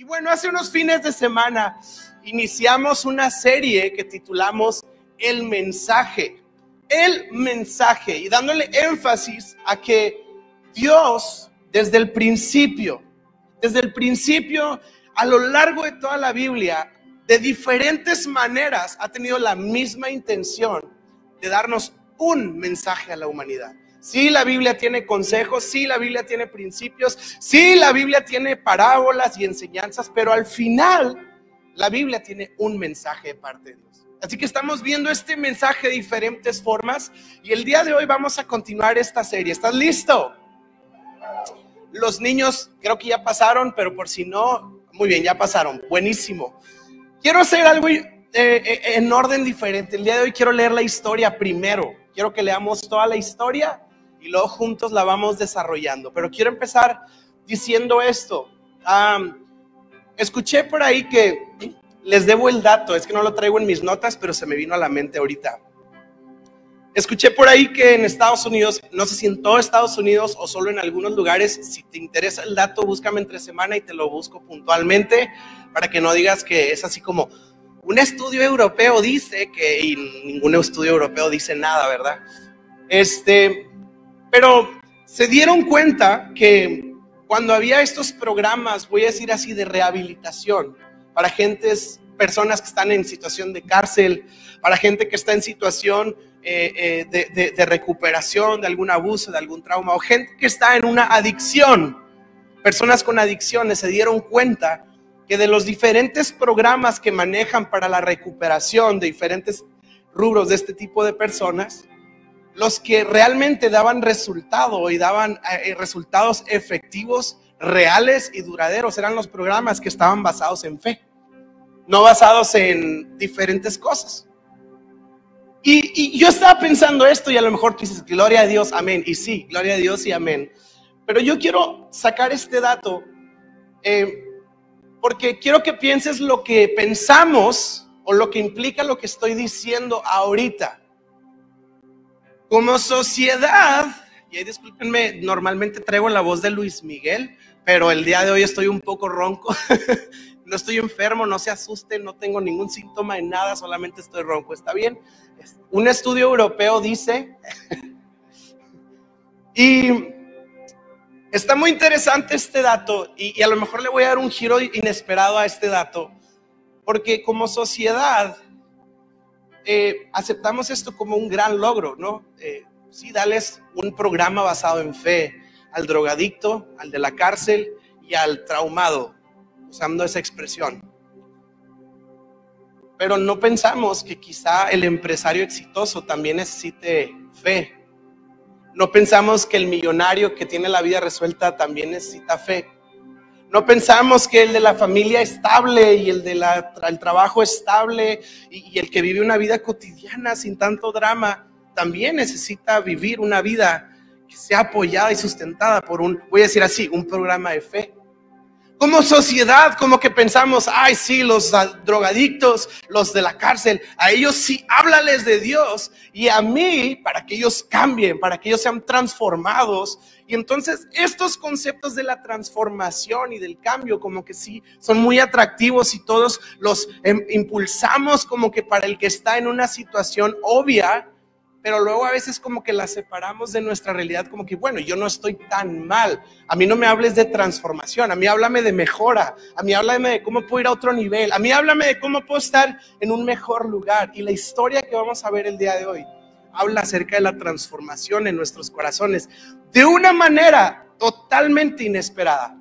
Y bueno, hace unos fines de semana iniciamos una serie que titulamos El mensaje. El mensaje. Y dándole énfasis a que Dios, desde el principio, desde el principio, a lo largo de toda la Biblia, de diferentes maneras, ha tenido la misma intención de darnos un mensaje a la humanidad. Sí, la Biblia tiene consejos, sí, la Biblia tiene principios, sí, la Biblia tiene parábolas y enseñanzas, pero al final la Biblia tiene un mensaje de parte de Dios. Así que estamos viendo este mensaje de diferentes formas y el día de hoy vamos a continuar esta serie. ¿Estás listo? Los niños creo que ya pasaron, pero por si no, muy bien, ya pasaron. Buenísimo. Quiero hacer algo eh, eh, en orden diferente. El día de hoy quiero leer la historia primero. Quiero que leamos toda la historia y luego juntos la vamos desarrollando. Pero quiero empezar diciendo esto. escuché por ahí que les debo el dato, es que no lo traigo en mis notas, pero se me vino a la mente ahorita. Escuché por ahí que en Estados Unidos, no sé si en todo Estados Unidos o solo en algunos lugares, si te interesa el dato, búscame entre semana y te lo busco puntualmente para que no digas que es así como un estudio europeo dice que y ningún estudio europeo dice nada, ¿verdad? Este, pero se dieron cuenta que cuando había estos programas, voy a decir así, de rehabilitación para gentes, personas que están en situación de cárcel, para gente que está en situación eh, eh, de, recuperación de algún abuso, de algún trauma, o gente que está en una adicción, personas con adicciones se dieron cuenta que de los diferentes programas que manejan para la recuperación de diferentes rubros de este tipo de personas, los que realmente daban resultado y daban eh, resultados efectivos, reales y duraderos eran los programas que estaban basados en fe, no basados en diferentes cosas. Y, yo estaba pensando esto y a lo mejor tú dices, gloria a Dios, amén. Y sí, gloria a Dios y amén. Pero yo quiero sacar este dato eh, porque quiero que pienses lo que pensamos o lo que implica lo que estoy diciendo ahorita. Como sociedad, y ahí discúlpenme, normalmente traigo la voz de Luis Miguel, pero el día de hoy estoy un poco ronco. no estoy enfermo, no se asusten, no tengo ningún síntoma en nada, solamente estoy ronco. ¿Está bien? Un estudio europeo dice, y está muy interesante este dato, y, a lo mejor le voy a dar un giro inesperado a este dato, porque como sociedad eh, aceptamos esto como un gran logro, ¿no? Eh, sí, darles un programa basado en fe al drogadicto, al de la cárcel y al traumado, usando esa expresión. Pero no pensamos que quizá el empresario exitoso también necesite fe. No pensamos que el millonario que tiene la vida resuelta también necesita fe. No pensamos que el de la familia estable y el del trabajo estable y, el que vive una vida cotidiana sin tanto drama también necesita vivir una vida que sea apoyada y sustentada por un, voy a decir así, un programa de fe. Como sociedad, como que pensamos, ay, sí, los drogadictos, los de la cárcel, a ellos sí, háblales de Dios y a mí para que ellos cambien, para que ellos sean transformados. Y entonces estos conceptos de la transformación y del cambio como que sí son muy atractivos y todos los em, impulsamos como que para el que está en una situación obvia, pero luego a veces como que la separamos de nuestra realidad, como que, bueno, yo no estoy tan mal. A mí no me hables de transformación, a mí háblame de mejora, a mí háblame de cómo puedo ir a otro nivel, a mí háblame de cómo puedo estar en un mejor lugar. Y la historia que vamos a ver el día de hoy habla acerca de la transformación en nuestros corazones de una manera totalmente inesperada,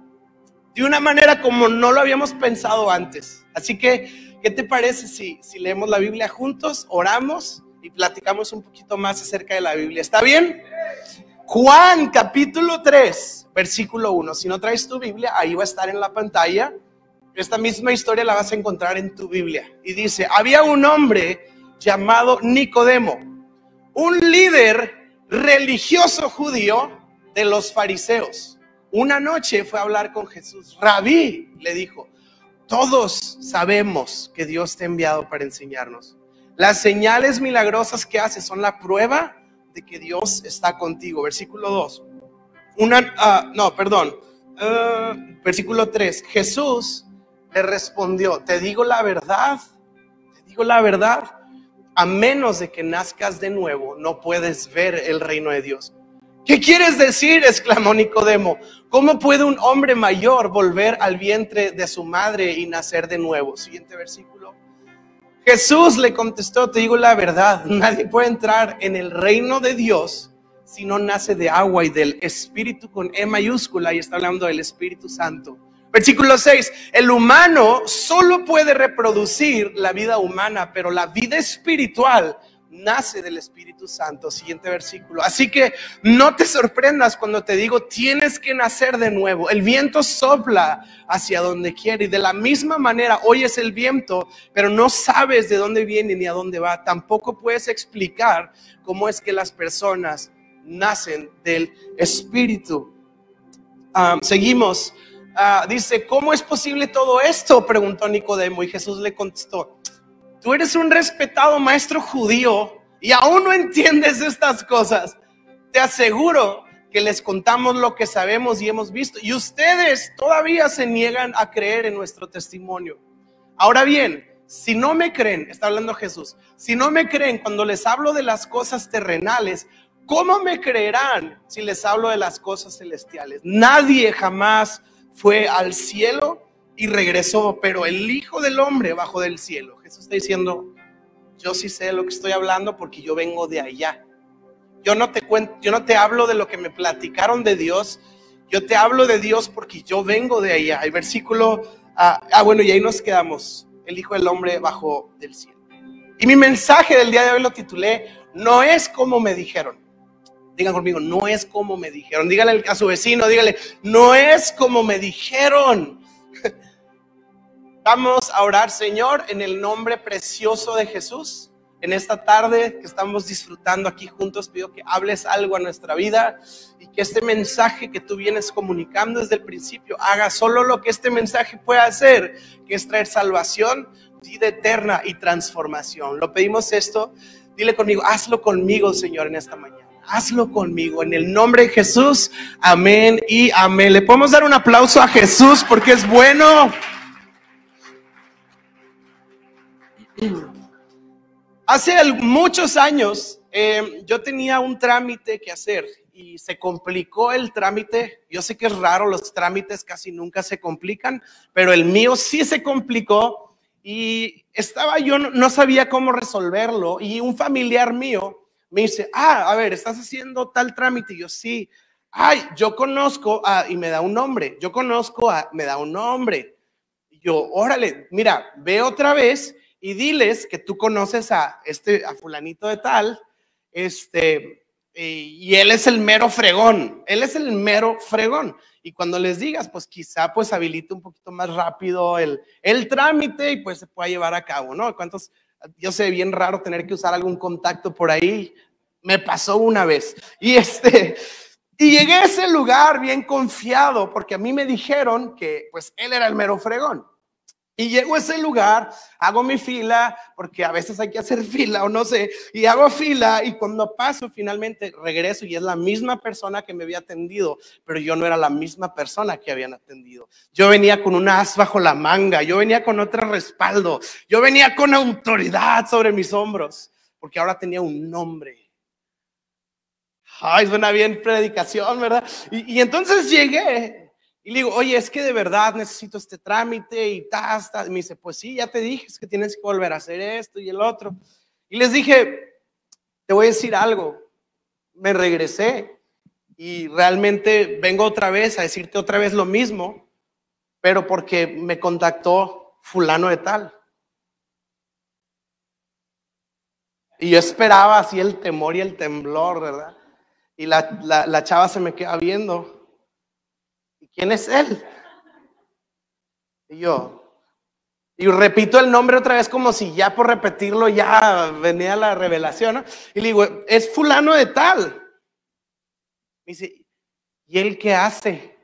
de una manera como no lo habíamos pensado antes. Así que, ¿qué te parece si, si leemos la Biblia juntos, oramos? Y platicamos un poquito más acerca de la Biblia. ¿Está bien? Juan capítulo 3, versículo 1. Si no traes tu Biblia, ahí va a estar en la pantalla. Esta misma historia la vas a encontrar en tu Biblia. Y dice, había un hombre llamado Nicodemo, un líder religioso judío de los fariseos. Una noche fue a hablar con Jesús. Rabí le dijo, todos sabemos que Dios te ha enviado para enseñarnos. Las señales milagrosas que hace son la prueba de que Dios está contigo. Versículo 2. Una, ah, no, perdón. Ah, versículo 3. Jesús le respondió, te digo la verdad, te digo la verdad, a menos de que nazcas de nuevo, no puedes ver el reino de Dios. ¿Qué quieres decir? exclamó Nicodemo. ¿Cómo puede un hombre mayor volver al vientre de su madre y nacer de nuevo? Siguiente versículo. Jesús le contestó, te digo la verdad, nadie puede entrar en el reino de Dios si no nace de agua y del Espíritu con E mayúscula, y está hablando del Espíritu Santo. Versículo 6, el humano solo puede reproducir la vida humana, pero la vida espiritual nace del Espíritu Santo. Siguiente versículo. Así que no te sorprendas cuando te digo, tienes que nacer de nuevo. El viento sopla hacia donde quiere y de la misma manera oyes el viento, pero no sabes de dónde viene ni a dónde va. Tampoco puedes explicar cómo es que las personas nacen del Espíritu. Ah, seguimos. Ah, dice, ¿cómo es posible todo esto? Preguntó Nicodemo y Jesús le contestó, tú eres un respetado maestro judío y aún no entiendes estas cosas. Te aseguro que les contamos lo que sabemos y hemos visto y ustedes todavía se niegan a creer en nuestro testimonio. Ahora bien, si no me creen, está hablando Jesús, si no me creen cuando les hablo de las cosas terrenales, ¿cómo me creerán si les hablo de las cosas celestiales? Nadie jamás fue al cielo y regresó, pero el Hijo del Hombre bajó del cielo. Jesús está diciendo, yo sí sé lo que estoy hablando porque yo vengo de allá. Yo no te cuento, yo no te hablo de lo que me platicaron de Dios, yo te hablo de Dios porque yo vengo de allá. El versículo, ah, ah bueno, y ahí nos quedamos. El Hijo del Hombre bajó del cielo. Y mi mensaje del día de hoy lo titulé, no es como me dijeron. Digan conmigo, no es como me dijeron. Díganle a su vecino, díganle, no es como me dijeron. Vamos a orar, Señor, en el nombre precioso de Jesús. En esta tarde que estamos disfrutando aquí juntos, pido que hables algo a nuestra vida y que este mensaje que tú vienes comunicando desde el principio haga solo lo que este mensaje puede hacer, que es traer salvación, vida eterna y transformación. Lo pedimos esto. Dile conmigo, hazlo conmigo, Señor, en esta mañana hazlo conmigo. En el nombre de Jesús, amén y amén. Le podemos dar un aplauso a Jesús porque es bueno. Hace muchos años eh, yo tenía un trámite que hacer y se complicó el trámite. Yo sé que es raro, los trámites casi nunca se complican, pero el mío sí se complicó y estaba yo no sabía cómo resolverlo y un familiar mío me dice, ah, a ver, estás haciendo tal trámite. Y yo, sí. Ay, yo conozco a, y me da un nombre. Yo conozco a, me da un nombre. Y yo, órale, mira, ve otra vez y diles que tú conoces a este, a fulanito de tal, este, y él es el mero fregón. Él es el mero fregón. Y cuando les digas, pues quizá pues habilite un poquito más rápido el, el trámite y pues se pueda llevar a cabo, ¿no? ¿Cuántos yo sé, bien raro tener que usar algún contacto por ahí. Me pasó una vez. Y este, y llegué a ese lugar bien confiado porque a mí me dijeron que pues él era el mero fregón. Y llego a ese lugar, hago mi fila, porque a veces hay que hacer fila o no sé, y hago fila y cuando paso finalmente regreso y es la misma persona que me había atendido, pero yo no era la misma persona que habían atendido. Yo venía con un as bajo la manga, yo venía con otro respaldo, yo venía con autoridad sobre mis hombros, porque ahora tenía un nombre. Ay, suena bien predicación, ¿verdad? Y, y entonces llegué y le digo, oye, es que de verdad necesito este trámite y ta, Y me dice, pues sí, ya te dije, es que tienes que volver a hacer esto y el otro. Y les dije, te voy a decir algo. Me regresé y realmente vengo otra vez a decirte otra vez lo mismo, pero porque me contactó fulano de tal. Y yo esperaba así el temor y el temblor, ¿verdad? Y la, la, la chava se me queda viendo ¿Quién es él? Y yo, y repito el nombre otra vez como si ya por repetirlo ya venía la revelación. Y le digo, es fulano de tal. Dice, ¿y él qué hace?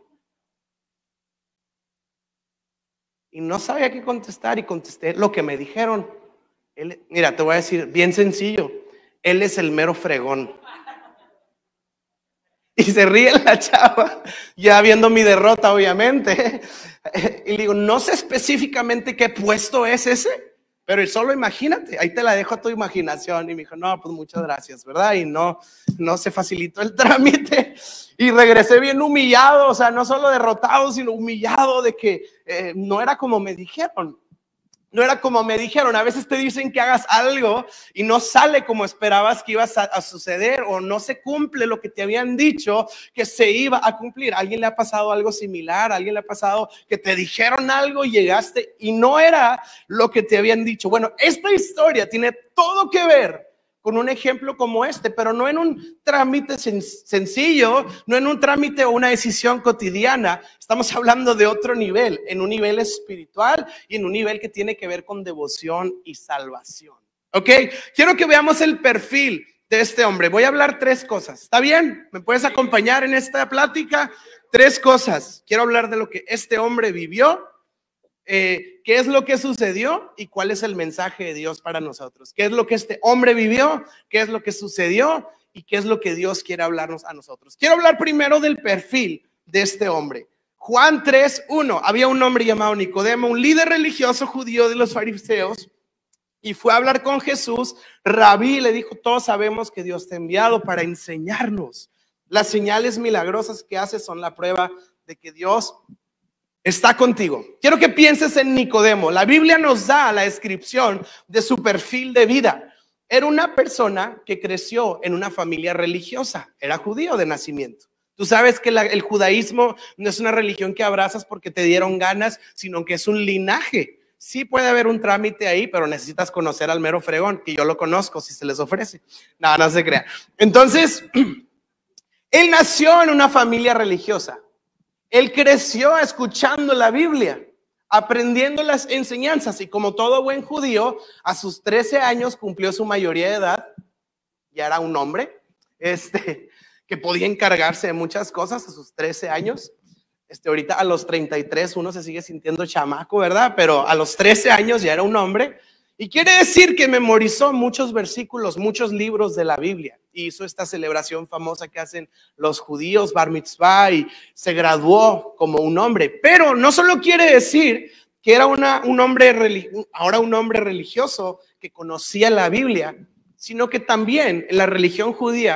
Y no sabía qué contestar y contesté lo que me dijeron. Mira, te voy a decir, bien sencillo, él es el mero fregón. Y se ríe la chava, ya viendo mi derrota, obviamente. Y le digo, no sé específicamente qué puesto es ese, pero solo imagínate, ahí te la dejo a tu imaginación. Y me dijo, no, pues muchas gracias, ¿verdad? Y no, no se facilitó el trámite. Y regresé bien humillado, o sea, no solo derrotado, sino humillado de que eh, no era como me dijeron. No era como me dijeron, a veces te dicen que hagas algo y no sale como esperabas que ibas a, suceder o no se cumple lo que te habían dicho que se iba a cumplir. ¿A alguien le ha pasado algo similar? ¿A alguien le ha pasado que te dijeron algo y llegaste y no era lo que te habían dicho? Bueno, esta historia tiene todo que ver con un ejemplo como este, pero no en un trámite sencillo, no en un trámite o una decisión cotidiana. Estamos hablando de otro nivel, en un nivel espiritual y en un nivel que tiene que ver con devoción y salvación. ¿Ok? Quiero que veamos el perfil de este hombre. Voy a hablar tres cosas. ¿Está bien? ¿Me puedes acompañar en esta plática? Tres cosas. Quiero hablar de lo que este hombre vivió eh, qué es lo que sucedió y cuál es el mensaje de Dios para nosotros. ¿Qué es lo que este hombre vivió? ¿Qué es lo que sucedió? ¿Y qué es lo que Dios quiere hablarnos a nosotros? Quiero hablar primero del perfil de este hombre. Juan 3.1. Había un hombre llamado Nicodemo, un líder religioso judío de los fariseos, y fue a hablar con Jesús. Rabí le dijo, todos sabemos que Dios te ha enviado para enseñarnos. Las señales milagrosas que hace son la prueba de que Dios está contigo. Quiero que pienses en Nicodemo. La Biblia nos da la descripción de su perfil de vida. Era una persona que creció en una familia religiosa, era judío de nacimiento. Tú sabes que el judaísmo no es una religión que abrazas porque te dieron ganas, sino que es un linaje. Sí puede haber un trámite ahí, pero necesitas conocer al mero fregón, que yo lo conozco si se les ofrece. No, no se crea. Entonces, él nació en una familia religiosa. Él creció escuchando la Biblia, aprendiendo las enseñanzas y como todo buen judío, a sus 13 años cumplió su mayoría de edad, ya era un hombre, este, que podía encargarse de muchas cosas a sus 13 años. Este, ahorita a los 33 uno se sigue sintiendo chamaco, ¿verdad? Pero a los 13 años ya era un hombre y quiere decir que memorizó muchos versículos, muchos libros de la Biblia. Hizo esta celebración famosa que hacen los judíos, Bar Mitzvah, y se graduó como un hombre. Pero no solo quiere decir que era un hombre, ahora un hombre religioso que conocía la Biblia, sino que también en la religión judía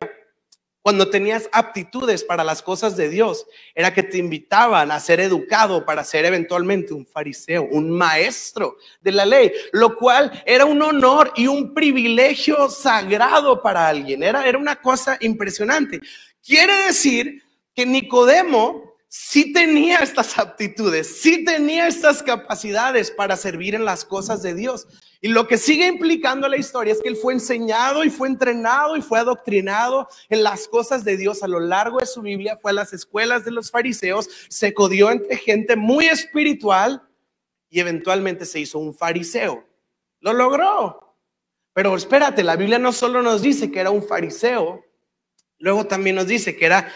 cuando tenías aptitudes para las cosas de Dios, era que te invitaban a ser educado para ser eventualmente un fariseo, un maestro de la ley, lo cual era un honor y un privilegio sagrado para alguien. Era, era una cosa impresionante. Quiere decir que Nicodemo sí tenía estas aptitudes, sí tenía estas capacidades para servir en las cosas de Dios. Y lo que sigue implicando la historia es que él fue enseñado y fue entrenado y fue adoctrinado en las cosas de Dios a lo largo de su Biblia, fue a las escuelas de los fariseos, se codió entre gente muy espiritual y eventualmente se hizo un fariseo. Lo logró. Pero espérate, la Biblia no solo nos dice que era un fariseo, luego también nos dice que era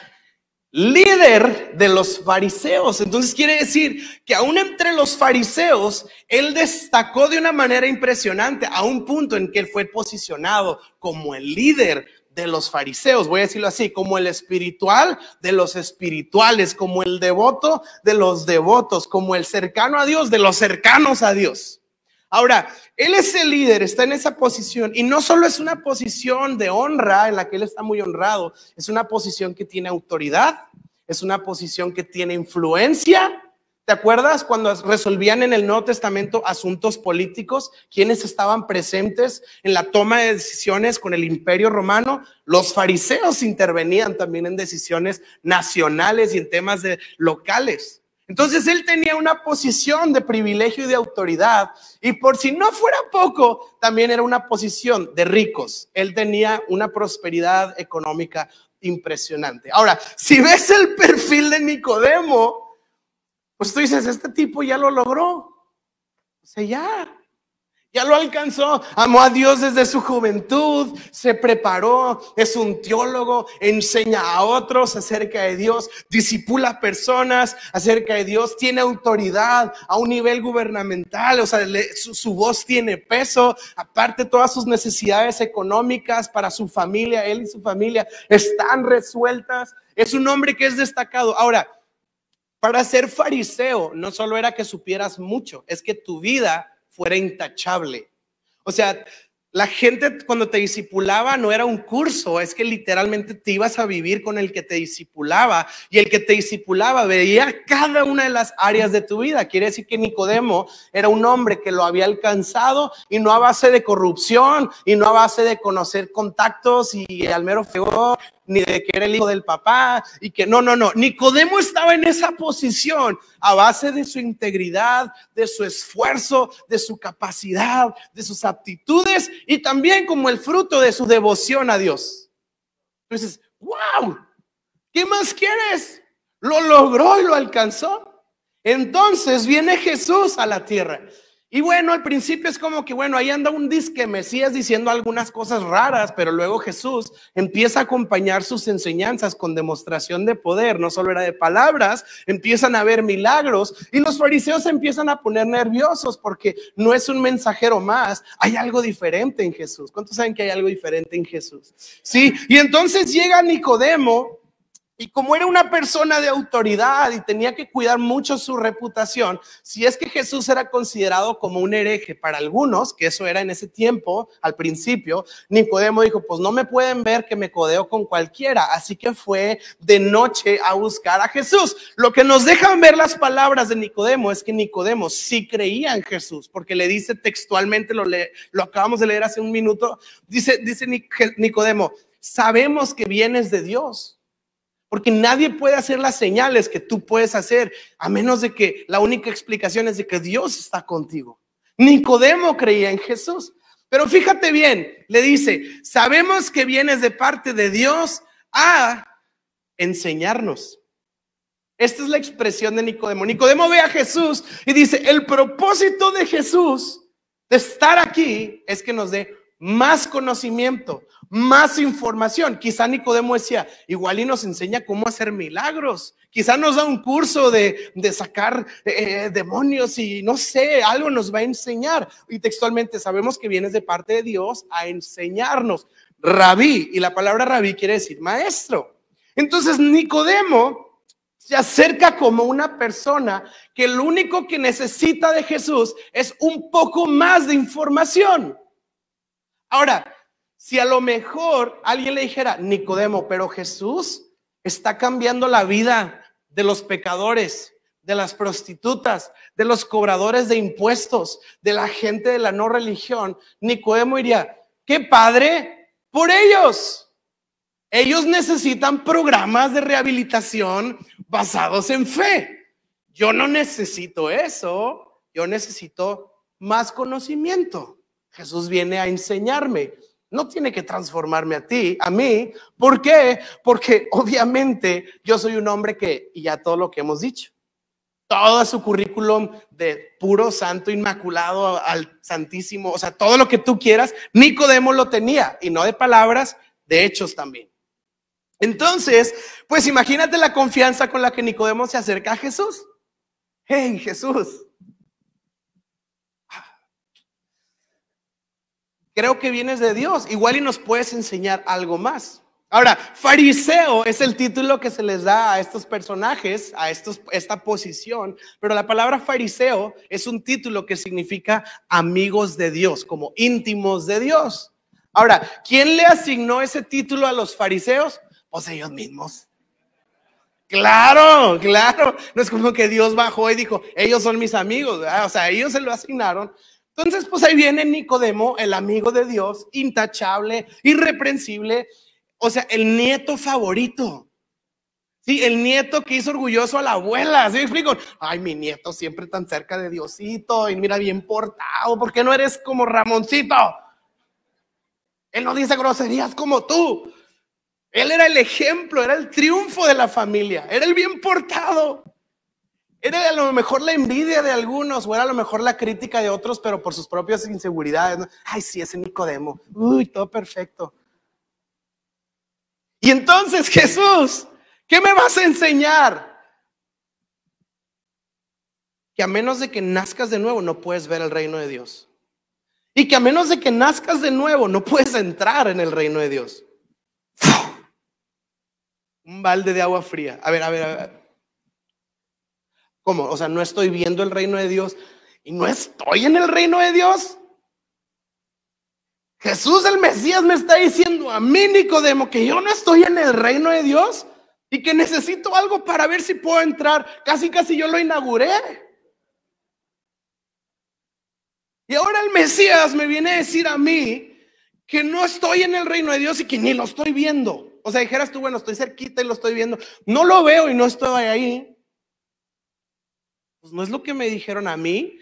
líder de los fariseos. Entonces quiere decir que aún entre los fariseos, él destacó de una manera impresionante a un punto en que él fue posicionado como el líder de los fariseos, voy a decirlo así, como el espiritual de los espirituales, como el devoto de los devotos, como el cercano a Dios de los cercanos a Dios. Ahora, él es el líder, está en esa posición y no solo es una posición de honra en la que él está muy honrado, es una posición que tiene autoridad, es una posición que tiene influencia. ¿Te acuerdas cuando resolvían en el Nuevo Testamento asuntos políticos? ¿Quiénes estaban presentes en la toma de decisiones con el imperio romano? Los fariseos intervenían también en decisiones nacionales y en temas de locales. Entonces él tenía una posición de privilegio y de autoridad y por si no fuera poco, también era una posición de ricos. Él tenía una prosperidad económica impresionante. Ahora, si ves el perfil de Nicodemo, pues tú dices, este tipo ya lo logró. O ya. Ya lo alcanzó, amó a Dios desde su juventud, se preparó, es un teólogo, enseña a otros acerca de Dios, disipula personas acerca de Dios, tiene autoridad a un nivel gubernamental, o sea, su, su, voz tiene peso, aparte todas sus necesidades económicas para su familia, él y su familia están resueltas, es un hombre que es destacado. Ahora, para ser fariseo no solo era que supieras mucho, es que tu vida fuera intachable. O sea, la gente cuando te disipulaba no era un curso, es que literalmente te ibas a vivir con el que te disipulaba y el que te disipulaba veía cada una de las áreas de tu vida. Quiere decir que Nicodemo era un hombre que lo había alcanzado y no a base de corrupción y no a base de conocer contactos y al mero feo ni de que era el hijo del papá y que no, no, no. Nicodemo estaba en esa posición a base de su integridad, de su esfuerzo, de su capacidad, de sus aptitudes y también como el fruto de su devoción a Dios. Entonces, wow, ¿qué más quieres? Lo logró y lo alcanzó. Entonces viene Jesús a la tierra. Y bueno, al principio es como que, bueno, ahí anda un disque Mesías diciendo algunas cosas raras, pero luego Jesús empieza a acompañar sus enseñanzas con demostración de poder, no solo era de palabras, empiezan a haber milagros y los fariseos empiezan a poner nerviosos porque no es un mensajero más, hay algo diferente en Jesús. ¿Cuántos saben que hay algo diferente en Jesús? Sí, y entonces llega Nicodemo y como era una persona de autoridad y tenía que cuidar mucho su reputación, si es que Jesús era considerado como un hereje para algunos, que eso era en ese tiempo, al principio, Nicodemo dijo, pues no me pueden ver que me codeo con cualquiera. Así que fue de noche a buscar a Jesús. Lo que nos dejan ver las palabras de Nicodemo es que Nicodemo sí creía en Jesús, porque le dice textualmente, lo, lo acabamos de leer hace un minuto, dice, dice Nicodemo, sabemos que vienes de Dios porque nadie puede hacer las señales que tú puedes hacer a menos de que la única explicación es de que Dios está contigo. Nicodemo creía en Jesús. Pero fíjate bien, le dice, sabemos que vienes de parte de Dios a enseñarnos. Esta es la expresión de Nicodemo. Nicodemo ve a Jesús y dice, el propósito de Jesús de estar aquí es que nos dé más conocimiento, más información. Quizá Nicodemo decía, igual y nos enseña cómo hacer milagros. Quizá nos da un curso de, sacar eh, demonios y no sé, algo nos va a enseñar. Y textualmente sabemos que vienes de parte de Dios a enseñarnos. Rabí, y la palabra rabí quiere decir maestro. Entonces Nicodemo se acerca como una persona que lo único que necesita de Jesús es un poco más de información. Ahora, si a lo mejor alguien le dijera, Nicodemo, pero Jesús está cambiando la vida de los pecadores, de las prostitutas, de los cobradores de impuestos, de la gente de la no religión, Nicodemo diría, qué padre por ellos. Ellos necesitan programas de rehabilitación basados en fe. Yo no necesito eso, yo necesito más conocimiento. Jesús viene a enseñarme no tiene que transformarme a ti, a mí. ¿Por qué? Porque obviamente yo soy un hombre que, y ya todo lo que hemos dicho, todo su currículum de puro santo inmaculado al santísimo, o sea, todo lo que tú quieras, Nicodemo lo tenía, y no de palabras, de hechos también. Entonces, pues imagínate la confianza con la que Nicodemo se acerca a Jesús. Hey, Jesús, creo que vienes de Dios. Igual y nos puedes enseñar algo más. Ahora, fariseo es el título que se les da a estos personajes, a estos, esta posición, pero la palabra fariseo es un título que significa amigos de Dios, como íntimos de Dios. Ahora, ¿quién le asignó ese título a los fariseos? Pues ellos mismos. Claro, claro. No es como que Dios bajó y dijo, ellos son mis amigos. O sea, ellos se lo asignaron entonces, pues ahí viene Nicodemo, el amigo de Dios, intachable, irreprensible, o sea, el nieto favorito. Sí, el nieto que hizo orgulloso a la abuela. ¿Sí me explico? Ay, mi nieto siempre tan cerca de Diosito y mira bien portado. ¿Por qué no eres como Ramoncito? Él no dice groserías como tú. Él era el ejemplo, era el triunfo de la familia, era el bien portado. Era a lo mejor la envidia de algunos, o era a lo mejor la crítica de otros, pero por sus propias inseguridades. Ay, sí, ese Nicodemo. Uy, todo perfecto. Y entonces, Jesús, ¿qué me vas a enseñar? Que a menos de que nazcas de nuevo, no puedes ver el reino de Dios. Y que a menos de que nazcas de nuevo, no puedes entrar en el reino de Dios. Un balde de agua fría. A ver, a ver, a ver. ¿Cómo? O sea, no estoy viendo el reino de Dios y no estoy en el reino de Dios. Jesús el Mesías me está diciendo a mí, Nicodemo, que yo no estoy en el reino de Dios y que necesito algo para ver si puedo entrar. Casi, casi yo lo inauguré. Y ahora el Mesías me viene a decir a mí que no estoy en el reino de Dios y que ni lo estoy viendo. O sea, dijeras tú, bueno, estoy cerquita y lo estoy viendo. No lo veo y no estoy ahí. Pues no es lo que me dijeron a mí,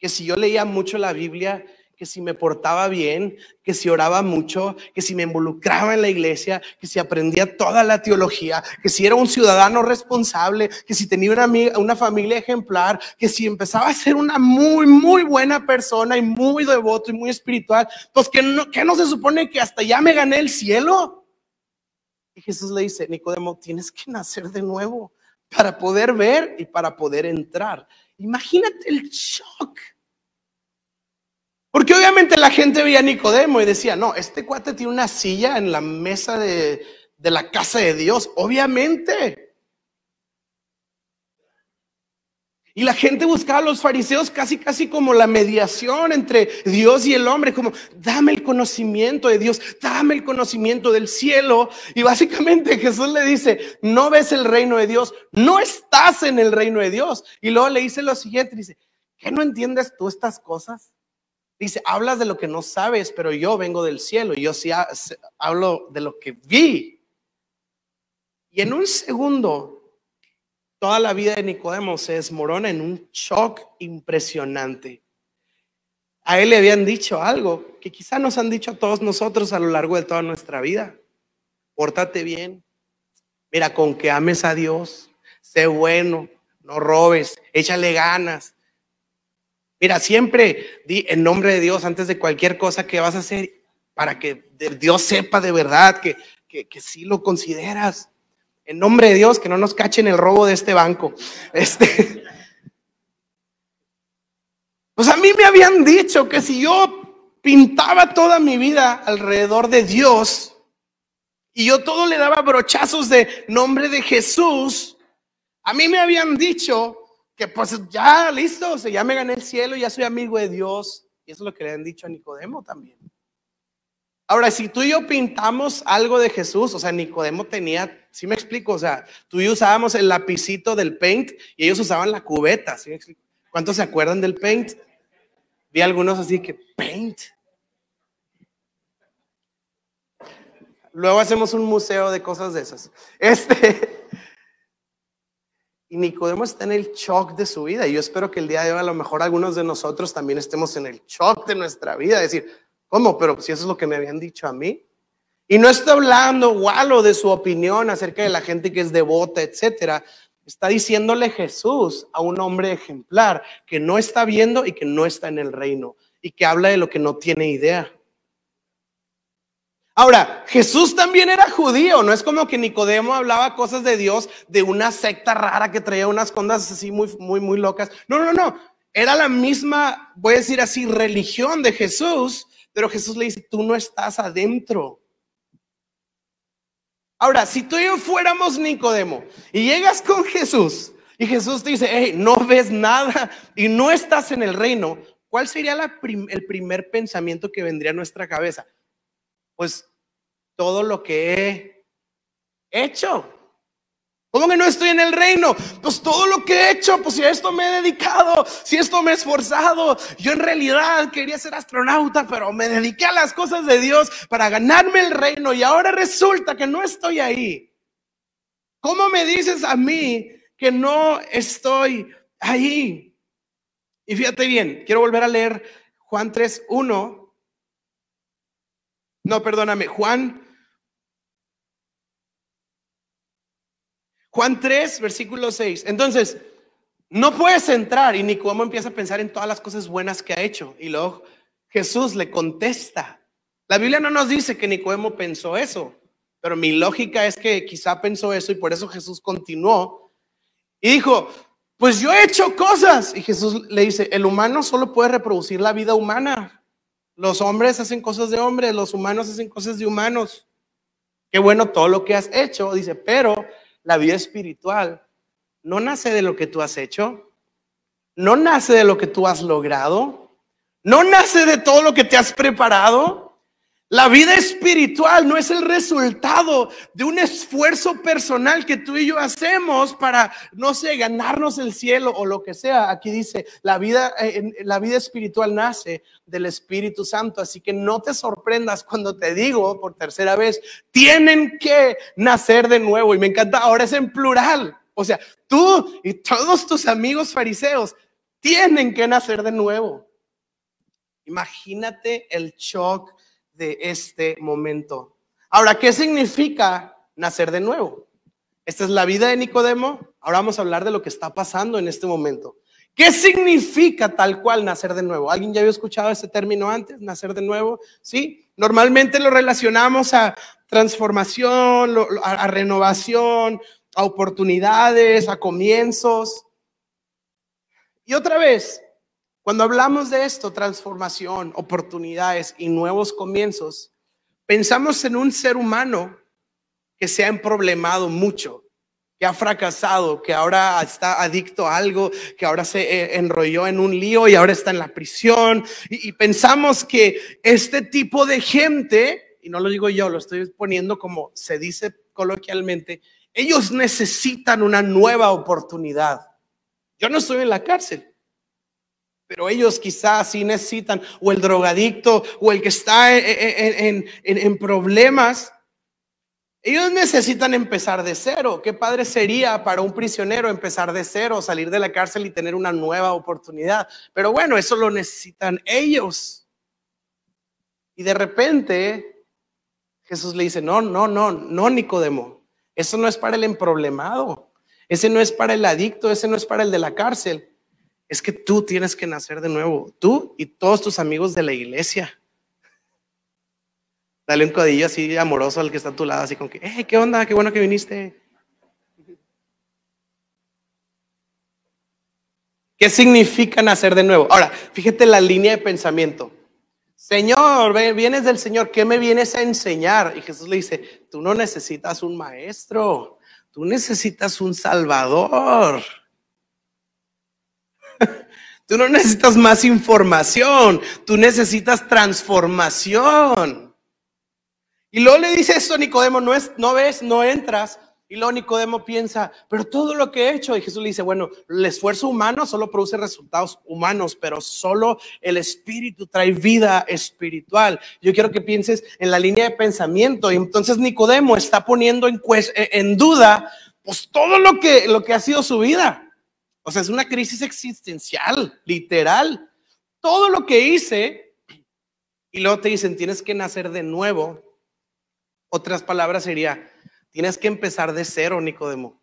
que si yo leía mucho la Biblia, que si me portaba bien, que si oraba mucho, que si me involucraba en la iglesia, que si aprendía toda la teología, que si era un ciudadano responsable, que si tenía una, una familia ejemplar, que si empezaba a ser una muy, muy buena persona y muy devoto y muy espiritual, pues que no, que no se supone que hasta ya me gané el cielo. Y Jesús le dice, Nicodemo, tienes que nacer de nuevo para poder ver y para poder entrar. Imagínate el shock. Porque obviamente la gente veía a Nicodemo y decía, no, este cuate tiene una silla en la mesa de, de la casa de Dios. Obviamente. Y la gente buscaba a los fariseos casi, casi como la mediación entre Dios y el hombre, como dame el conocimiento de Dios, dame el conocimiento del cielo. Y básicamente Jesús le dice, no ves el reino de Dios, no estás en el reino de Dios. Y luego le dice lo siguiente, dice, ¿qué no entiendes tú estas cosas? Dice, hablas de lo que no sabes, pero yo vengo del cielo y yo sí hablo de lo que vi. Y en un segundo Toda la vida de Nicodemo se desmorona en un shock impresionante. A él le habían dicho algo que quizá nos han dicho a todos nosotros a lo largo de toda nuestra vida. Pórtate bien. Mira, con que ames a Dios, sé bueno, no robes, échale ganas. Mira, siempre di en nombre de Dios antes de cualquier cosa que vas a hacer para que Dios sepa de verdad que, que, que sí lo consideras. En nombre de Dios, que no nos cachen el robo de este banco. Este. Pues a mí me habían dicho que si yo pintaba toda mi vida alrededor de Dios y yo todo le daba brochazos de nombre de Jesús, a mí me habían dicho que pues ya listo, o sea, ya me gané el cielo, ya soy amigo de Dios. Y eso es lo que le han dicho a Nicodemo también. Ahora, si tú y yo pintamos algo de Jesús, o sea, Nicodemo tenía, si me explico, o sea, tú y yo usábamos el lapicito del paint y ellos usaban la cubeta, ¿sí? ¿Cuántos se acuerdan del paint? Vi algunos así que, paint. Luego hacemos un museo de cosas de esas. Este, y Nicodemo está en el shock de su vida. Y yo espero que el día de hoy a lo mejor algunos de nosotros también estemos en el shock de nuestra vida. Decir, ¿Cómo? Pero si eso es lo que me habían dicho a mí. Y no está hablando Walo de su opinión acerca de la gente que es devota, etcétera. Está diciéndole Jesús a un hombre ejemplar que no está viendo y que no está en el reino y que habla de lo que no tiene idea. Ahora, Jesús también era judío, no es como que Nicodemo hablaba cosas de Dios de una secta rara que traía unas condas así muy, muy, muy locas. No, no, no. Era la misma, voy a decir así, religión de Jesús, pero Jesús le dice, tú no estás adentro. Ahora, si tú y yo fuéramos Nicodemo y llegas con Jesús y Jesús te dice, hey, no ves nada y no estás en el reino, ¿cuál sería el primer pensamiento que vendría a nuestra cabeza? Pues todo lo que he hecho. ¿Cómo que no estoy en el reino? Pues todo lo que he hecho, pues si a esto me he dedicado, si esto me he esforzado, yo en realidad quería ser astronauta, pero me dediqué a las cosas de Dios para ganarme el reino y ahora resulta que no estoy ahí. ¿Cómo me dices a mí que no estoy ahí? Y fíjate bien, quiero volver a leer Juan 3.1. No, perdóname, Juan Juan 3, versículo 6. Entonces, no puedes entrar. Y Nicodemo empieza a pensar en todas las cosas buenas que ha hecho. Y luego Jesús le contesta. La Biblia no nos dice que Nicodemo pensó eso, pero mi lógica es que quizá pensó eso y por eso Jesús continuó y dijo, pues yo he hecho cosas. Y Jesús le dice, el humano solo puede reproducir la vida humana. Los hombres hacen cosas de hombres, los humanos hacen cosas de humanos. Qué bueno todo lo que has hecho, dice, pero la vida espiritual no nace de lo que tú has hecho, no nace de lo que tú has logrado, no nace de todo lo que te has preparado. La vida espiritual no es el resultado de un esfuerzo personal que tú y yo hacemos para, no sé, ganarnos el cielo o lo que sea. Aquí dice, la vida, eh, la vida espiritual nace del Espíritu Santo. Así que no te sorprendas cuando te digo por tercera vez, tienen que nacer de nuevo. Y me encanta, ahora es en plural. O sea, tú y todos tus amigos fariseos tienen que nacer de nuevo. Imagínate el shock de este momento. Ahora, ¿qué significa nacer de nuevo? Esta es la vida de Nicodemo. Ahora vamos a hablar de lo que está pasando en este momento. ¿Qué significa tal cual nacer de nuevo? ¿Alguien ya había escuchado ese término antes, nacer de nuevo? Sí, normalmente lo relacionamos a transformación, a renovación, a oportunidades, a comienzos. Y otra vez, cuando hablamos de esto, transformación, oportunidades y nuevos comienzos, pensamos en un ser humano que se ha emproblemado mucho, que ha fracasado, que ahora está adicto a algo, que ahora se eh, enrolló en un lío y ahora está en la prisión. Y, pensamos que este tipo de gente, y no lo digo yo, lo estoy poniendo como se dice coloquialmente, ellos necesitan una nueva oportunidad. Yo no estoy en la cárcel. Pero ellos quizás sí necesitan, o el drogadicto, o el que está en, problemas, ellos necesitan empezar de cero. Qué padre sería para un prisionero empezar de cero, salir de la cárcel y tener una nueva oportunidad. Pero bueno, eso lo necesitan ellos. Y de repente Jesús le dice, no, no, no, no, Nicodemo, eso no es para el emproblemado, ese no es para el adicto, ese no es para el de la cárcel es que tú tienes que nacer de nuevo, tú y todos tus amigos de la iglesia. Dale un codillo así amoroso al que está a tu lado, así con que, eh, ¿qué onda? Qué bueno que viniste. ¿Qué significa nacer de nuevo? Ahora, fíjate la línea de pensamiento. Señor, vienes del Señor, ¿qué me vienes a enseñar? Y Jesús le dice, tú no necesitas un maestro, tú necesitas un salvador. Tú no necesitas más información, tú necesitas transformación. Y luego le dice esto a Nicodemo, no, es, no ves, no entras. Y luego Nicodemo piensa, pero todo lo que he hecho, y Jesús le dice, bueno, el esfuerzo humano solo produce resultados humanos, pero solo el espíritu trae vida espiritual. Yo quiero que pienses en la línea de pensamiento. Y entonces Nicodemo está poniendo en, en duda, pues todo lo que, lo que ha sido su vida. O sea, es una crisis existencial, literal. Todo lo que hice, y luego te dicen, tienes que nacer de nuevo. Otras palabras sería, tienes que empezar de cero, Nicodemo.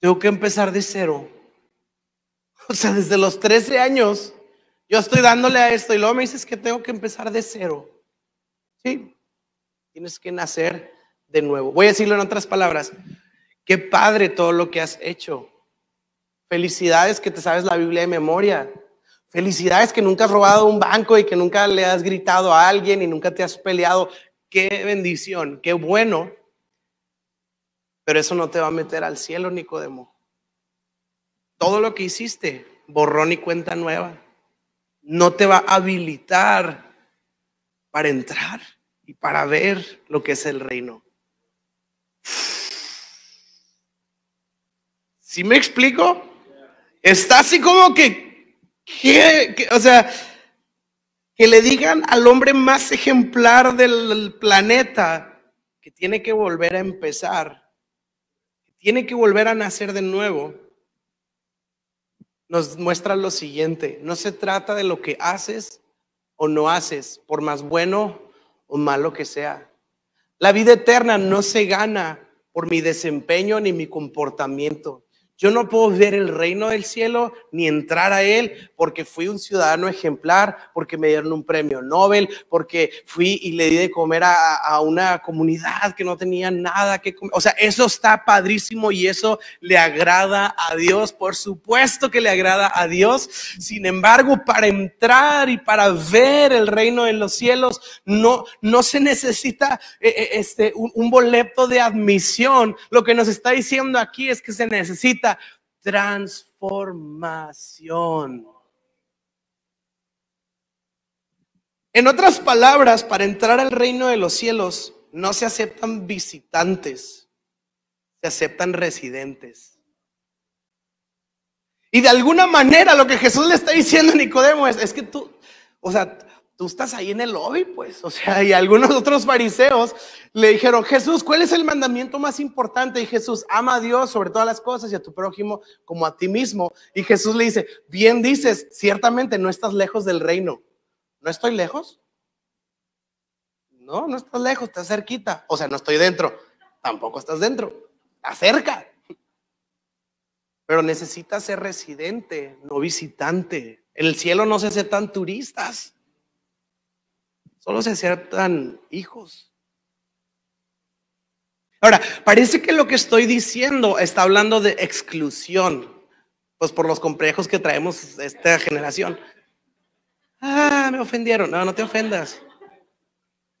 Tengo que empezar de cero. O sea, desde los 13 años, yo estoy dándole a esto y luego me dices que tengo que empezar de cero. Sí, tienes que nacer de nuevo. Voy a decirlo en otras palabras. Qué padre todo lo que has hecho. Felicidades que te sabes la Biblia de memoria. Felicidades que nunca has robado un banco y que nunca le has gritado a alguien y nunca te has peleado. Qué bendición, qué bueno. Pero eso no te va a meter al cielo, Nicodemo. Todo lo que hiciste, borrón y cuenta nueva, no te va a habilitar para entrar y para ver lo que es el reino. ¿Sí me explico? Está así como que, o sea, que le digan al hombre más ejemplar del planeta que tiene que volver a empezar, tiene que volver a nacer de nuevo, nos muestra lo siguiente, no se trata de lo que haces o no haces, por más bueno o malo que sea. La vida eterna no se gana por mi desempeño ni mi comportamiento. Yo no puedo ver el reino del cielo ni entrar a él porque fui un ciudadano ejemplar, porque me dieron un premio Nobel, porque fui y le di de comer a, una comunidad que no tenía nada que comer. O sea, eso está padrísimo y eso le agrada a Dios. Por supuesto que le agrada a Dios. Sin embargo, para entrar y para ver el reino de los cielos, no, no se necesita eh, eh, este, un, un boleto de admisión. Lo que nos está diciendo aquí es que se necesita transformación. En otras palabras, para entrar al reino de los cielos no se aceptan visitantes, se aceptan residentes. Y de alguna manera lo que Jesús le está diciendo a Nicodemo es, es que tú, o sea, tú estás ahí en el lobby, pues. O sea, y algunos otros fariseos le dijeron, Jesús, ¿cuál es el mandamiento más importante? Y Jesús, ama a Dios sobre todas las cosas y a tu prójimo como a ti mismo. Y Jesús le dice, bien dices, ciertamente no estás lejos del reino. ¿No estoy lejos? No, no estás lejos, estás cerquita. O sea, no estoy dentro. Tampoco estás dentro. Estás cerca. Pero necesitas ser residente, no visitante. En el cielo no se aceptan turistas. Solo se aceptan hijos. Ahora, parece que lo que estoy diciendo está hablando de exclusión, pues por los complejos que traemos esta generación. Ah, me ofendieron. No, no te ofendas.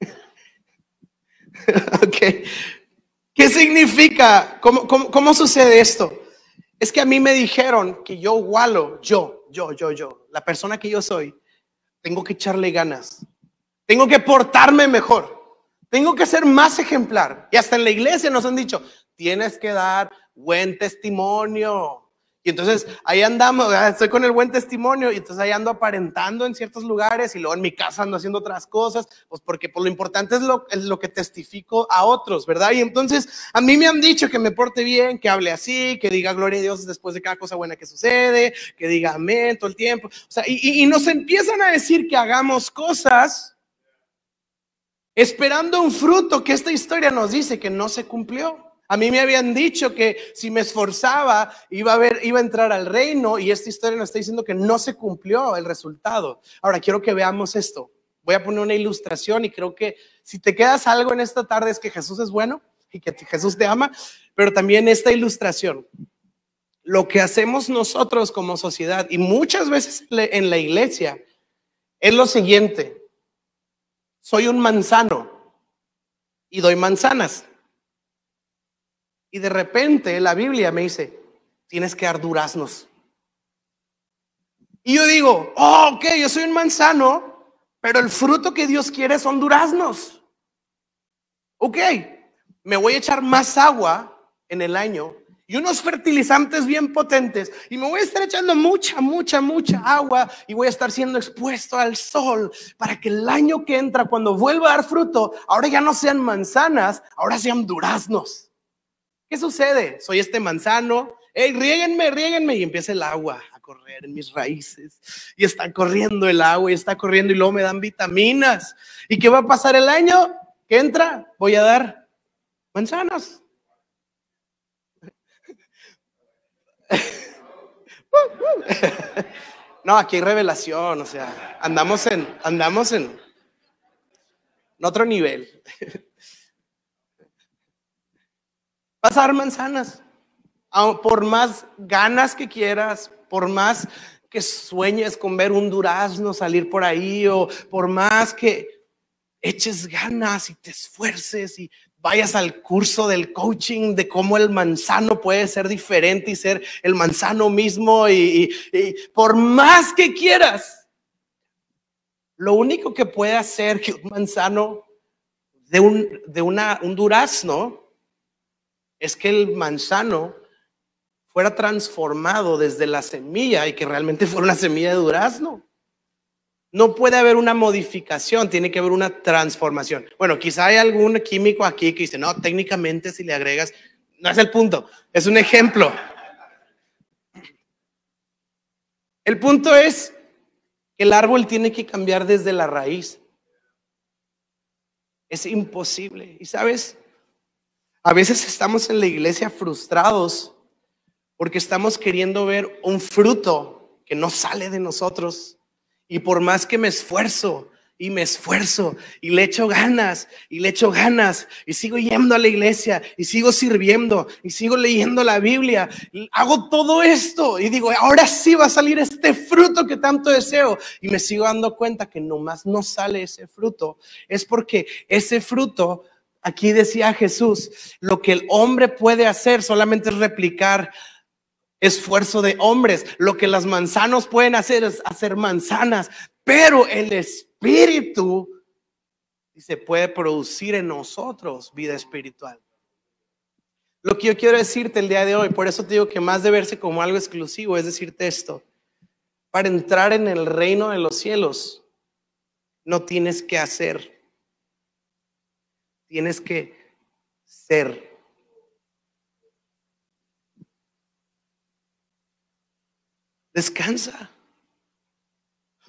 ok. ¿Qué significa? ¿Cómo, ¿Cómo, sucede esto? Es que a mí me dijeron que yo, Walo, yo, yo, yo, yo, la persona que yo soy, tengo que echarle ganas. Tengo que portarme mejor. Tengo que ser más ejemplar. Y hasta en la iglesia nos han dicho, tienes que dar buen testimonio. Y entonces ahí andamos, estoy con el buen testimonio y entonces ahí ando aparentando en ciertos lugares y luego en mi casa ando haciendo otras cosas, pues porque por lo importante es lo, es lo que testifico a otros, ¿verdad? Y entonces a mí me han dicho que me porte bien, que hable así, que diga gloria a Dios después de cada cosa buena que sucede, que diga amén todo el tiempo. O sea, y, y nos empiezan a decir que hagamos cosas esperando un fruto que esta historia nos dice que no se cumplió. A mí me habían dicho que si me esforzaba iba a, ver, iba a entrar al reino y esta historia nos está diciendo que no se cumplió el resultado. Ahora quiero que veamos esto. Voy a poner una ilustración y creo que si te quedas algo en esta tarde es que Jesús es bueno y que Jesús te ama, pero también esta ilustración. Lo que hacemos nosotros como sociedad y muchas veces en la iglesia es lo siguiente soy un manzano y doy manzanas. Y de repente la Biblia me dice, tienes que dar duraznos. Y yo digo, oh, ok, yo soy un manzano, pero el fruto que Dios quiere son duraznos. Ok, me voy a echar más agua en el año y unos fertilizantes bien potentes y me voy a estar echando mucha, mucha, mucha agua y voy a estar siendo expuesto al sol para que el año que entra, cuando vuelva a dar fruto, ahora ya no sean manzanas, ahora sean duraznos. ¿Qué sucede? Soy este manzano, hey, riéguenme, riéguenme y empieza el agua a correr en mis raíces y está corriendo el agua y está corriendo y luego me dan vitaminas. ¿Y qué va a pasar el año que entra? Voy a dar manzanas. No, aquí hay revelación, o sea, andamos en, andamos en, otro nivel. Vas a dar manzanas, por más ganas que quieras, por más que sueñes con ver un durazno salir por ahí, o por más que eches ganas y te esfuerces y vayas al curso del coaching de cómo el manzano puede ser diferente y ser el manzano mismo y, por más que quieras, lo único que puede hacer que un manzano de un, de una, un durazno es que el manzano fuera transformado desde la semilla y que realmente fuera una semilla de durazno. No puede haber una modificación, tiene que haber una transformación. Bueno, quizá hay algún químico aquí que dice, no, técnicamente si le agregas, no es el punto, es un ejemplo. El punto es que el árbol tiene que cambiar desde la raíz. Es imposible. Y sabes, A veces estamos en la iglesia frustrados porque estamos queriendo ver un fruto que no sale de nosotros. Y por más que me esfuerzo y me esfuerzo y le echo ganas y le echo ganas y sigo yendo a la iglesia y sigo sirviendo y sigo leyendo la Biblia, hago todo esto y digo, ahora sí va a salir este fruto que tanto deseo y me sigo dando cuenta que nomás no sale ese fruto. Es porque ese fruto, aquí decía Jesús, lo que el hombre puede hacer solamente es replicar esfuerzo de hombres. Lo que las manzanos pueden hacer es hacer manzanas, pero el espíritu se puede producir en nosotros vida espiritual. Lo que yo quiero decirte el día de hoy, por eso te digo que más de verse como algo exclusivo, es decirte esto. Para entrar en el reino de los cielos, no tienes que hacer, tienes que ser. Descansa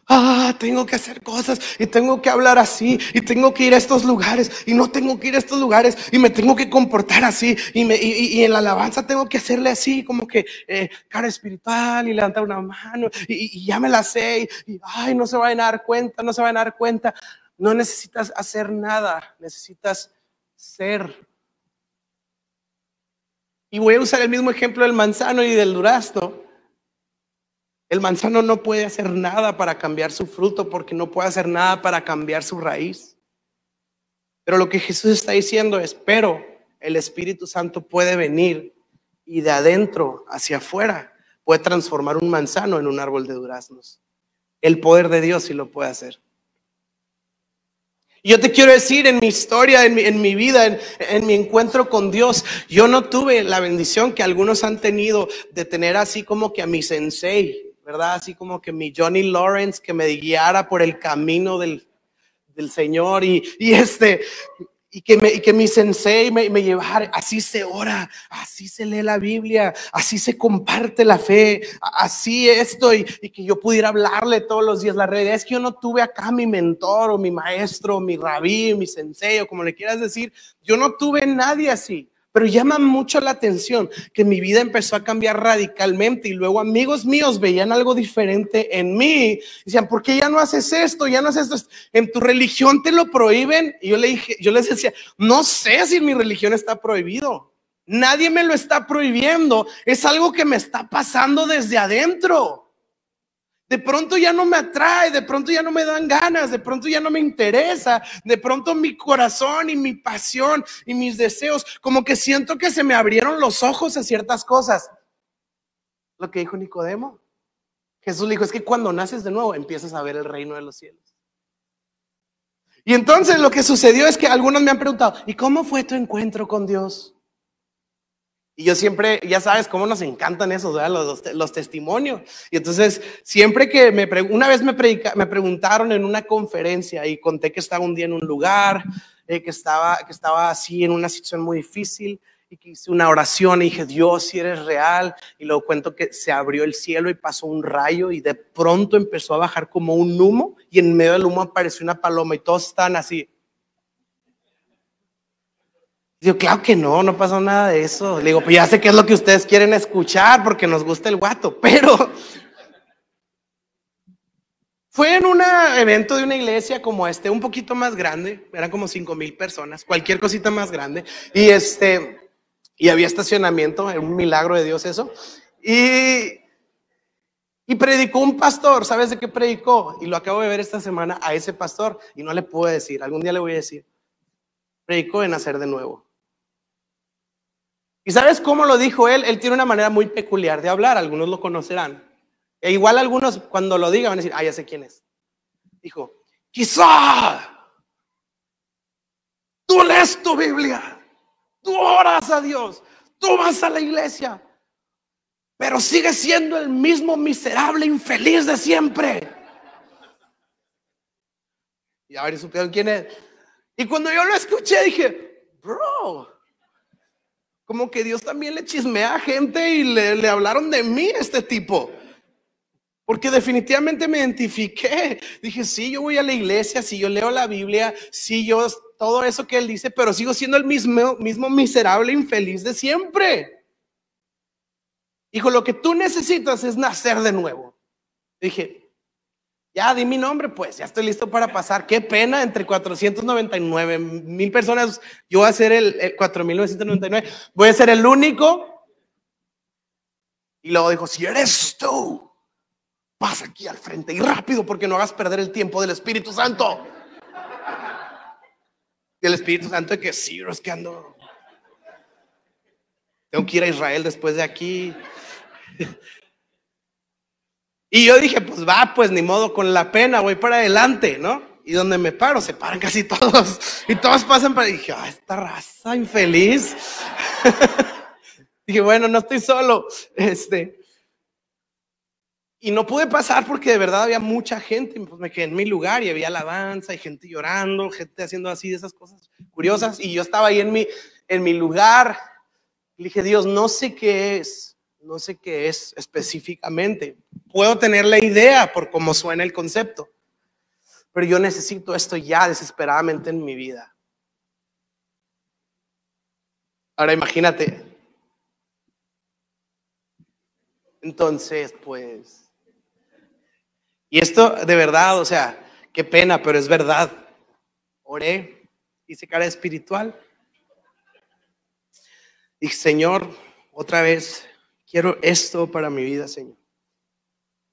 ah, tengo que hacer cosas y tengo que hablar así y tengo que ir a estos lugares y no tengo que ir a estos lugares y me tengo que comportar así y, en la alabanza tengo que hacerle así como que eh, cara espiritual y levantar una mano y, ya me la sé y, ay, no se van a dar cuenta, no se van a dar cuenta. No necesitas hacer nada, necesitas ser. Y voy a usar el mismo ejemplo del manzano y del durazno. El manzano no puede hacer nada para cambiar su fruto porque no puede hacer nada para cambiar su raíz. Pero lo que Jesús está diciendo es, pero el Espíritu Santo puede venir y de adentro hacia afuera puede transformar un manzano en un árbol de duraznos. El poder de Dios sí lo puede hacer. Yo te quiero decir, en mi historia, en mi, vida, en, en, mi encuentro con Dios, yo no tuve la bendición que algunos han tenido de tener así como que a mi sensei, ¿verdad? Así como que mi Johnny Lawrence que me guiara por el camino del, del Señor y, y, este, y que, me, y que mi sensei me, me, llevara, así se ora, así se lee la Biblia, así se comparte la fe, así esto y, y que yo pudiera hablarle todos los días. La realidad es que yo no tuve acá mi mentor o mi maestro, mi rabí, mi sensei o como le quieras decir, yo no tuve nadie así. Pero llama mucho la atención que mi vida empezó a cambiar radicalmente y luego amigos míos veían algo diferente en mí. Decían, ¿por qué ya no haces esto? Ya no haces esto. En tu religión te lo prohíben. Y yo, le dije, yo les decía, no sé si mi religión está prohibido. Nadie me lo está prohibiendo. Es algo que me está pasando desde adentro. De pronto ya no me atrae, de pronto ya no me dan ganas, de pronto ya no me interesa, de pronto mi corazón y mi pasión y mis deseos, como que siento que se me abrieron los ojos a ciertas cosas. Lo que dijo Nicodemo. Jesús le dijo, es que cuando naces de nuevo empiezas a ver el reino de los cielos. Y entonces lo que sucedió es que algunos me han preguntado, ¿y cómo fue tu encuentro con Dios? Y yo siempre, ya sabes cómo nos encantan esos, los, los, testimonios. Y entonces, siempre que me, una vez me, me preguntaron en una conferencia y conté que estaba un día en un lugar, eh, que, estaba, que estaba así en una situación muy difícil y que hice una oración y dije, Dios, si eres real. Y luego cuento que se abrió el cielo y pasó un rayo y de pronto empezó a bajar como un humo y en medio del humo apareció una paloma y todos están así. Digo, claro que no, no pasó nada de eso. Le digo, pues ya sé qué es lo que ustedes quieren escuchar porque nos gusta el guato, pero fue en un evento de una iglesia como este, un poquito más grande, eran como cinco mil personas, cualquier cosita más grande, y este, y había estacionamiento, era un milagro de Dios eso, y, y predicó un pastor, ¿sabes de qué predicó? Y lo acabo de ver esta semana a ese pastor, y no le puedo decir, algún día le voy a decir, predicó en hacer de nuevo. ¿Y sabes cómo lo dijo él? Él tiene una manera muy peculiar de hablar, algunos lo conocerán. E igual algunos cuando lo digan van a decir, ah, ya sé quién es. Dijo, quizá tú lees tu Biblia, tú oras a Dios, tú vas a la iglesia, pero sigues siendo el mismo miserable infeliz de siempre. Y a ver, ¿supieron quién es? Y cuando yo lo escuché dije, bro, como que Dios también le chismea a gente y le, hablaron de mí este tipo. Porque definitivamente me identifiqué. Dije, sí, yo voy a la iglesia, si yo leo la Biblia, si yo todo eso que él dice, pero sigo siendo el mismo, mismo miserable, infeliz de siempre. Hijo, lo que tú necesitas es nacer de nuevo. Dije, ya di mi nombre, pues, ya estoy listo para pasar. Qué pena, entre 499 mil personas, yo voy a ser el, el 4999, voy a ser el único. Y luego dijo, si eres tú, pasa aquí al frente y rápido porque no hagas perder el tiempo del Espíritu Santo. Y el Espíritu Santo de que sí, es que ando. Tengo que ir a Israel después de aquí. Y yo dije, pues va, pues ni modo, con la pena voy para adelante, ¿no? Y donde me paro, se paran casi todos. Y todos pasan para... Y dije, ah, esta raza infeliz. dije, bueno, no estoy solo. Este. Y no pude pasar porque de verdad había mucha gente. Pues me quedé en mi lugar y había alabanza y gente llorando, gente haciendo así de esas cosas curiosas. Y yo estaba ahí en mi, en mi lugar. Y dije, Dios, no sé qué es no sé qué es específicamente. Puedo tener la idea por cómo suena el concepto, pero yo necesito esto ya desesperadamente en mi vida. Ahora imagínate. Entonces, pues, y esto de verdad, o sea, qué pena, pero es verdad. Oré, hice cara espiritual. Y Señor, otra vez, Quiero esto para mi vida, Señor.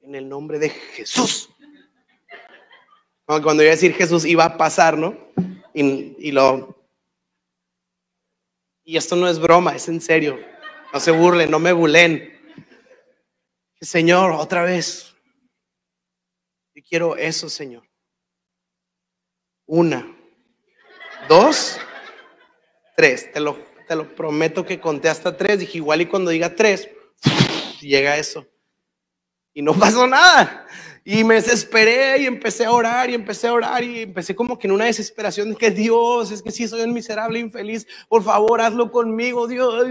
En el nombre de Jesús. Cuando iba a decir Jesús iba a pasar, ¿no? Y, lo... Y esto no es broma, es en serio. No se burlen, no me bulen. Señor, otra vez. Yo quiero eso, Señor. Una, dos, tres. Te lo, te lo prometo que conté hasta tres. Dije, igual y cuando diga tres, llega eso. Y no pasó nada. Y me desesperé y empecé a orar y empecé a orar y empecé como que en una desesperación de que Dios, es que si soy un miserable infeliz, por favor hazlo conmigo, Dios,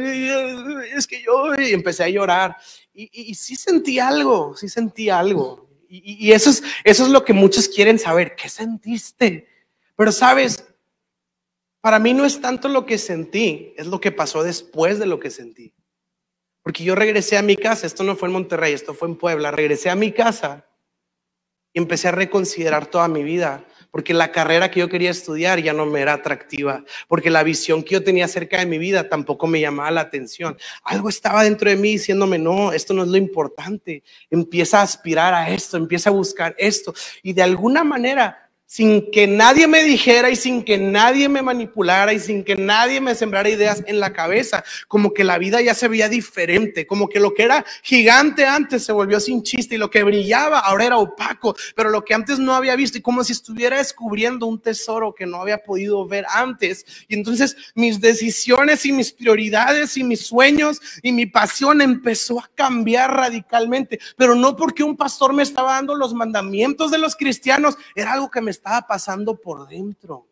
es que yo, y empecé a llorar. Y, y, sí sentí algo, sí sentí algo. Y, y, eso, es, eso es lo que muchos quieren saber, ¿qué sentiste? Pero sabes, para mí no es tanto lo que sentí, es lo que pasó después de lo que sentí. Porque yo regresé a mi casa, esto no fue en Monterrey, esto fue en Puebla, regresé a mi casa y empecé a reconsiderar toda mi vida, porque la carrera que yo quería estudiar ya no me era atractiva, porque la visión que yo tenía acerca de mi vida tampoco me llamaba la atención. Algo estaba dentro de mí diciéndome, no, esto no es lo importante, empieza a aspirar a esto, empieza a buscar esto. Y de alguna manera sin que nadie me dijera y sin que nadie me manipulara y sin que nadie me sembrara ideas en la cabeza, como que la vida ya se veía diferente, como que lo que era gigante antes se volvió sin chiste y lo que brillaba ahora era opaco, pero lo que antes no había visto y como si estuviera descubriendo un tesoro que no había podido ver antes. Y entonces mis decisiones y mis prioridades y mis sueños y mi pasión empezó a cambiar radicalmente, pero no porque un pastor me estaba dando los mandamientos de los cristianos, era algo que me estaba pasando por dentro.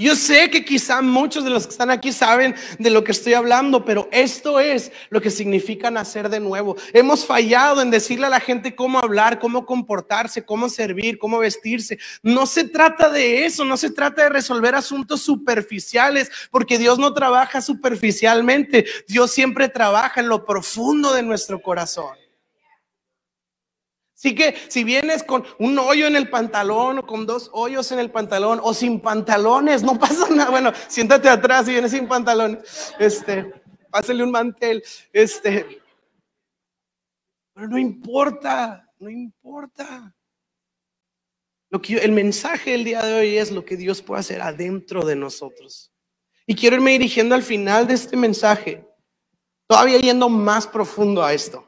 Yo sé que quizá muchos de los que están aquí saben de lo que estoy hablando, pero esto es lo que significa nacer de nuevo. Hemos fallado en decirle a la gente cómo hablar, cómo comportarse, cómo servir, cómo vestirse. No se trata de eso, no se trata de resolver asuntos superficiales, porque Dios no trabaja superficialmente, Dios siempre trabaja en lo profundo de nuestro corazón. Así que si vienes con un hoyo en el pantalón o con dos hoyos en el pantalón o sin pantalones, no pasa nada. Bueno, siéntate atrás y vienes sin pantalones. Este, pásale un mantel. Este, pero no importa, no importa. Lo que el mensaje del día de hoy es lo que Dios puede hacer adentro de nosotros. Y quiero irme dirigiendo al final de este mensaje, todavía yendo más profundo a esto.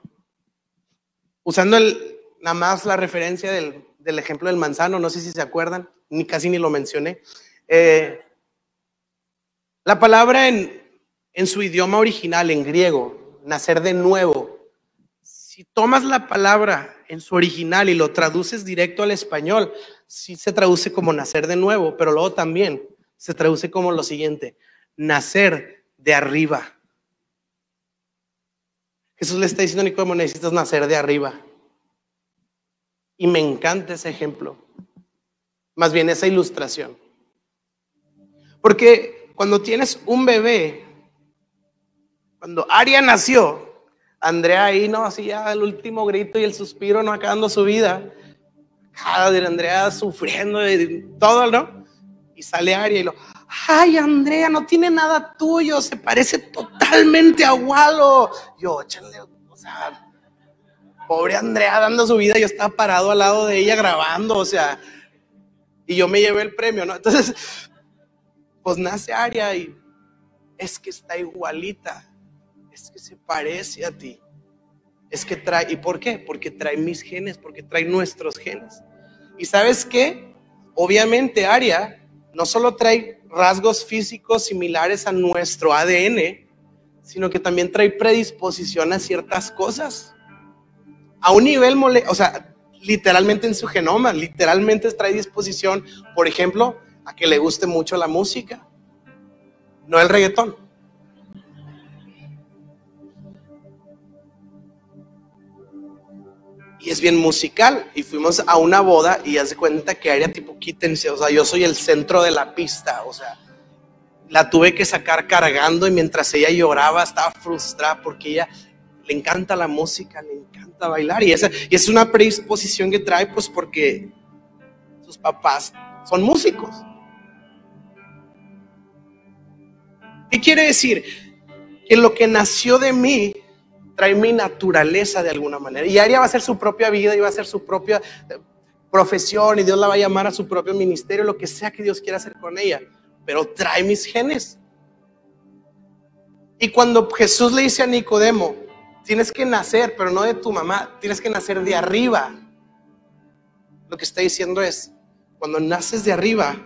Usando el, nada más la referencia del, ejemplo del manzano, no sé si se acuerdan, ni casi ni lo mencioné. Eh, la palabra en, en su idioma original, en griego, nacer de nuevo, si tomas la palabra en su original y lo traduces directo al español, sí se traduce como nacer de nuevo, pero luego también se traduce como lo siguiente, nacer de arriba. Jesús le está diciendo a Nicodemo, necesitas nacer de arriba. Y me encanta ese ejemplo, más bien esa ilustración. Porque cuando tienes un bebé, cuando Aria nació, Andrea ahí no hacía el último grito y el suspiro, no acabando su vida. De Andrea sufriendo y todo, ¿no? Y sale Aria y lo, ay, Andrea, no tiene nada tuyo, se parece totalmente a Walo. Yo, échale, o sea, pobre Andrea dando su vida, yo estaba parado al lado de ella grabando, o sea, y yo me llevé el premio, ¿no? Entonces, pues nace Aria y es que está igualita, es que se parece a ti, es que trae, ¿y por qué? Porque trae mis genes, porque trae nuestros genes. ¿Y sabes qué? Obviamente Aria no solo trae rasgos físicos similares a nuestro ADN, sino que también trae predisposición a ciertas cosas. A un nivel, o sea, literalmente en su genoma, literalmente trae disposición, por ejemplo, a que le guste mucho la música, no el reggaetón. y es bien musical. Y fuimos a una boda y hace cuenta que haría tipo quítense, o sea, yo soy el centro de la pista, o sea, la tuve que sacar cargando y mientras ella lloraba estaba frustrada porque ella le encanta la música, le encanta bailar y esa y es una predisposición que trae pues porque sus papás son músicos. ¿Qué quiere decir? Que lo que nació de mí trae mi naturaleza de alguna manera. Y Aria va a ser su propia vida y va a ser su propia eh, profesión y Dios la va a llamar a su propio ministerio, lo que sea que Dios quiera hacer con ella. Pero trae mis genes. Y cuando Jesús le dice a Nicodemo, tienes que nacer, pero no de tu mamá, tienes que nacer de arriba. Lo que está diciendo es, cuando naces de arriba,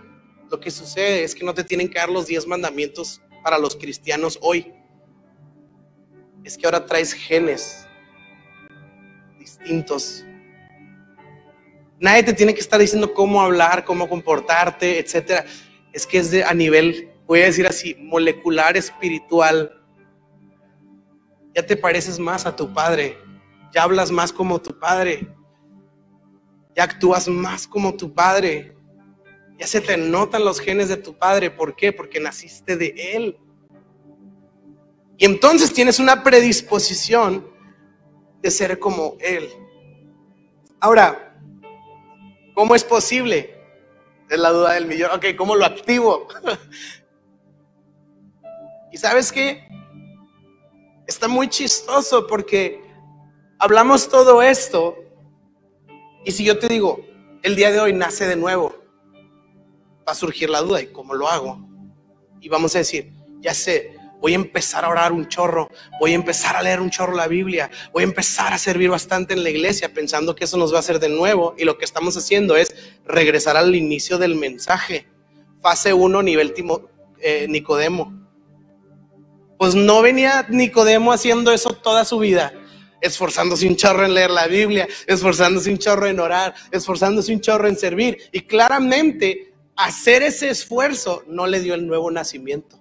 lo que sucede es que no te tienen que dar los diez mandamientos para los cristianos hoy es que ahora traes genes distintos. Nadie te tiene que estar diciendo cómo hablar, cómo comportarte, etcétera. Es que es de a nivel, voy a decir así, molecular, espiritual. Ya te pareces más a tu padre, ya hablas más como tu padre, ya actúas más como tu padre, ya se te notan los genes de tu padre. ¿Por qué? Porque naciste de él. Y entonces tienes una predisposición de ser como Él. Ahora, ¿cómo es posible? Es la duda del millón. Ok, ¿cómo lo activo? y sabes qué? Está muy chistoso porque hablamos todo esto y si yo te digo, el día de hoy nace de nuevo, va a surgir la duda, ¿y cómo lo hago? Y vamos a decir, ya sé, Voy a empezar a orar un chorro, voy a empezar a leer un chorro la Biblia, voy a empezar a servir bastante en la iglesia pensando que eso nos va a hacer de nuevo y lo que estamos haciendo es regresar al inicio del mensaje. Fase 1, nivel eh, Nicodemo. Pues no venía Nicodemo haciendo eso toda su vida, esforzándose un chorro en leer la Biblia, esforzándose un chorro en orar, esforzándose un chorro en servir. Y claramente hacer ese esfuerzo no le dio el nuevo nacimiento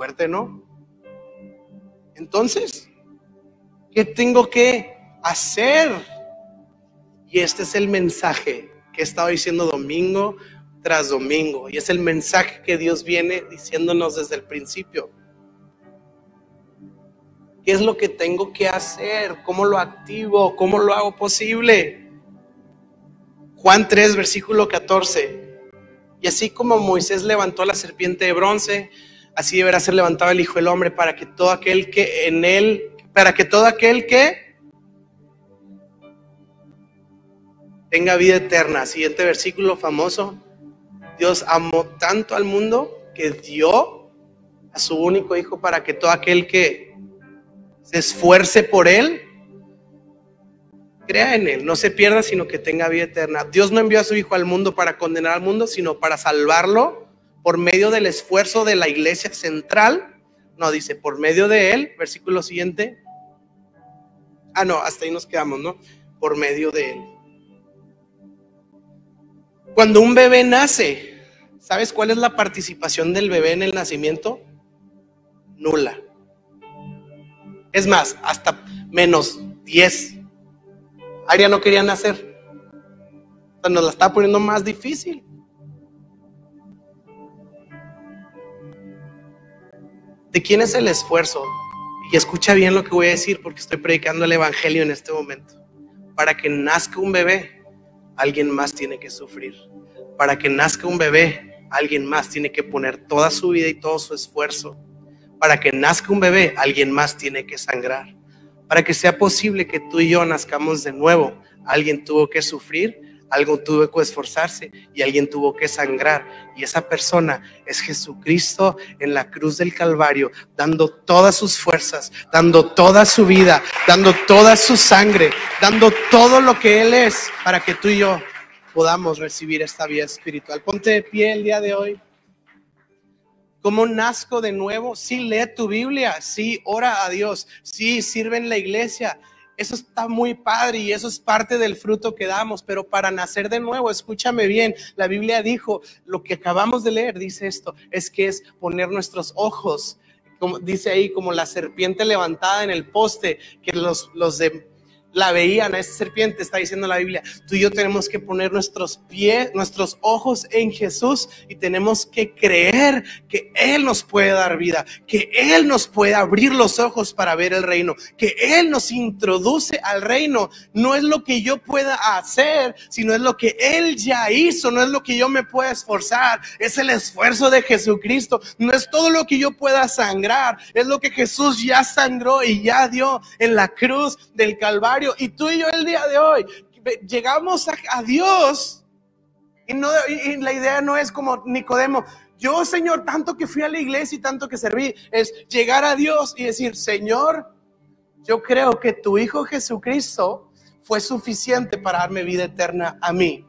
fuerte, ¿no? Entonces, ¿qué tengo que hacer? Y este es el mensaje que he estado diciendo domingo tras domingo. Y es el mensaje que Dios viene diciéndonos desde el principio. ¿Qué es lo que tengo que hacer? ¿Cómo lo activo? ¿Cómo lo hago posible? Juan 3, versículo 14. Y así como Moisés levantó la serpiente de bronce, Así deberá ser levantado el Hijo del Hombre para que todo aquel que en él, para que todo aquel que tenga vida eterna. Siguiente versículo famoso. Dios amó tanto al mundo que dio a su único Hijo para que todo aquel que se esfuerce por Él, crea en Él, no se pierda, sino que tenga vida eterna. Dios no envió a su Hijo al mundo para condenar al mundo, sino para salvarlo por medio del esfuerzo de la iglesia central, no, dice, por medio de él, versículo siguiente. Ah, no, hasta ahí nos quedamos, ¿no? Por medio de él. Cuando un bebé nace, ¿Sabes cuál es la participación del bebé en el nacimiento? Nula. Es más, hasta menos 10. Aria no quería nacer. Nos la está poniendo más difícil. ¿De quién es el esfuerzo? Y escucha bien lo que voy a decir porque estoy predicando el Evangelio en este momento. Para que nazca un bebé, alguien más tiene que sufrir. Para que nazca un bebé, alguien más tiene que poner toda su vida y todo su esfuerzo. Para que nazca un bebé, alguien más tiene que sangrar. Para que sea posible que tú y yo nazcamos de nuevo, alguien tuvo que sufrir algo tuvo que esforzarse y alguien tuvo que sangrar. Y esa persona es Jesucristo en la cruz del Calvario, dando todas sus fuerzas, dando toda su vida, dando toda su sangre, dando todo lo que Él es para que tú y yo podamos recibir esta vida espiritual. Ponte de pie el día de hoy. ¿Cómo nazco de nuevo? Sí, lee tu Biblia, sí, ora a Dios, sí, sirve en la iglesia, eso está muy padre y eso es parte del fruto que damos, pero para nacer de nuevo, escúchame bien, la Biblia dijo, lo que acabamos de leer dice esto, es que es poner nuestros ojos, como dice ahí, como la serpiente levantada en el poste, que los, los la veían a esa serpiente, está diciendo la Biblia. Tú y yo tenemos que poner nuestros pies, nuestros ojos en Jesús y tenemos que creer que Él nos puede dar vida, que Él nos puede abrir los ojos para ver el reino, que Él nos introduce al reino. No es lo que yo pueda hacer, sino es lo que Él ya hizo, no es lo que yo me pueda esforzar, es el esfuerzo de Jesucristo, no es todo lo que yo pueda sangrar, es lo que Jesús ya sangró y ya dio en la cruz del Calvario y tú y yo el día de hoy llegamos a, Dios y, no, y la idea no es como Nicodemo, yo Señor, tanto que fui a la iglesia y tanto que serví, es llegar a Dios y decir, Señor, yo creo que tu Hijo Jesucristo fue suficiente para darme vida eterna a mí.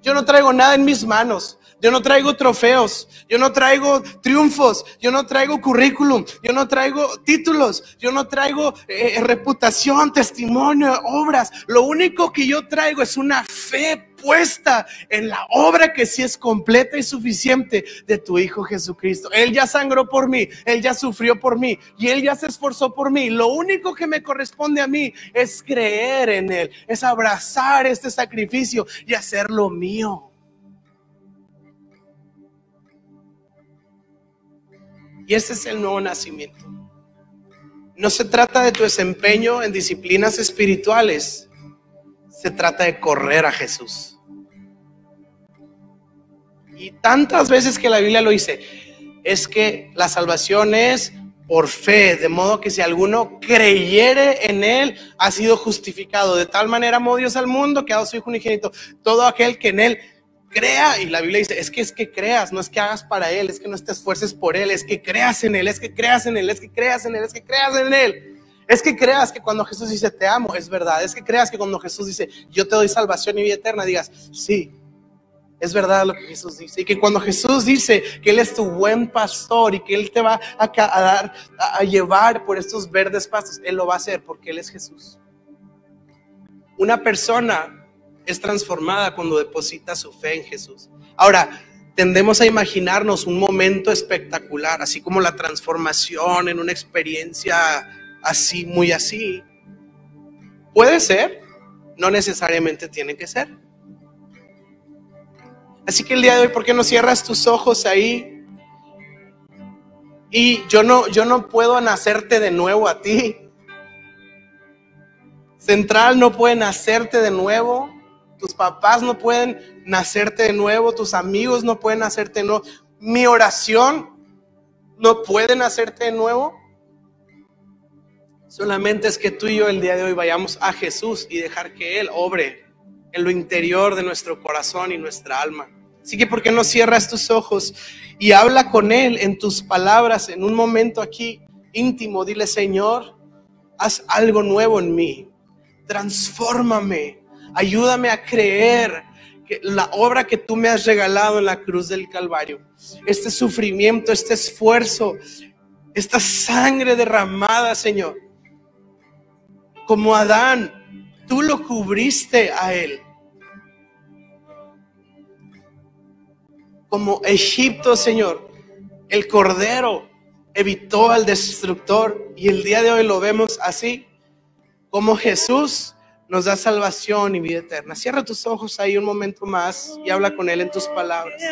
Yo no traigo nada en mis manos. Yo no traigo trofeos, yo no traigo triunfos, yo no traigo currículum, yo no traigo títulos, yo no traigo eh, reputación, testimonio, obras. Lo único que yo traigo es una fe puesta en la obra que sí es completa y suficiente de tu Hijo Jesucristo. Él ya sangró por mí, Él ya sufrió por mí y Él ya se esforzó por mí. Lo único que me corresponde a mí es creer en Él, es abrazar este sacrificio y hacerlo mío. Y ese es el nuevo nacimiento. No se trata de tu desempeño en disciplinas espirituales, se trata de correr a Jesús. Y tantas veces que la Biblia lo dice, es que la salvación es por fe, de modo que si alguno creyere en Él, ha sido justificado. De tal manera amó Dios al mundo que ha dado su Hijo unigénito. Todo aquel que en Él crea. Y la Biblia dice, es que es que creas, no es que hagas para Él, es que no te esfuerces por Él, es que creas en Él, es que creas en Él, es que creas en Él, es que creas en Él. Es que creas que cuando Jesús dice te amo, es verdad. Es que creas que cuando Jesús dice yo te doy salvación y vida eterna, digas, sí, es verdad lo que Jesús dice. Y que cuando Jesús dice que Él es tu buen pastor y que Él te va a, dar, a llevar por estos verdes pastos, Él lo va a hacer porque Él es Jesús. Una persona es transformada cuando deposita su fe en Jesús. Ahora, tendemos a imaginarnos un momento espectacular, así como la transformación en una experiencia así, muy así. Puede ser, no necesariamente tiene que ser. Así que el día de hoy, ¿por qué no cierras tus ojos ahí? Y yo no, yo no puedo nacerte de nuevo a ti. Central no puede nacerte de nuevo. Tus papás no pueden nacerte de nuevo, tus amigos no pueden nacerte de nuevo. Mi oración no puede nacerte de nuevo. Solamente es que tú y yo el día de hoy vayamos a Jesús y dejar que Él obre en lo interior de nuestro corazón y nuestra alma. Así que, ¿por qué no cierras tus ojos y habla con Él en tus palabras en un momento aquí íntimo? Dile, Señor, haz algo nuevo en mí. Transfórmame Ayúdame a creer que la obra que tú me has regalado en la cruz del Calvario, este sufrimiento, este esfuerzo, esta sangre derramada, Señor, como Adán, tú lo cubriste a él. Como Egipto, Señor, el cordero evitó al destructor y el día de hoy lo vemos así, como Jesús nos da salvación y vida eterna. Cierra tus ojos ahí un momento más y habla con Él en tus palabras.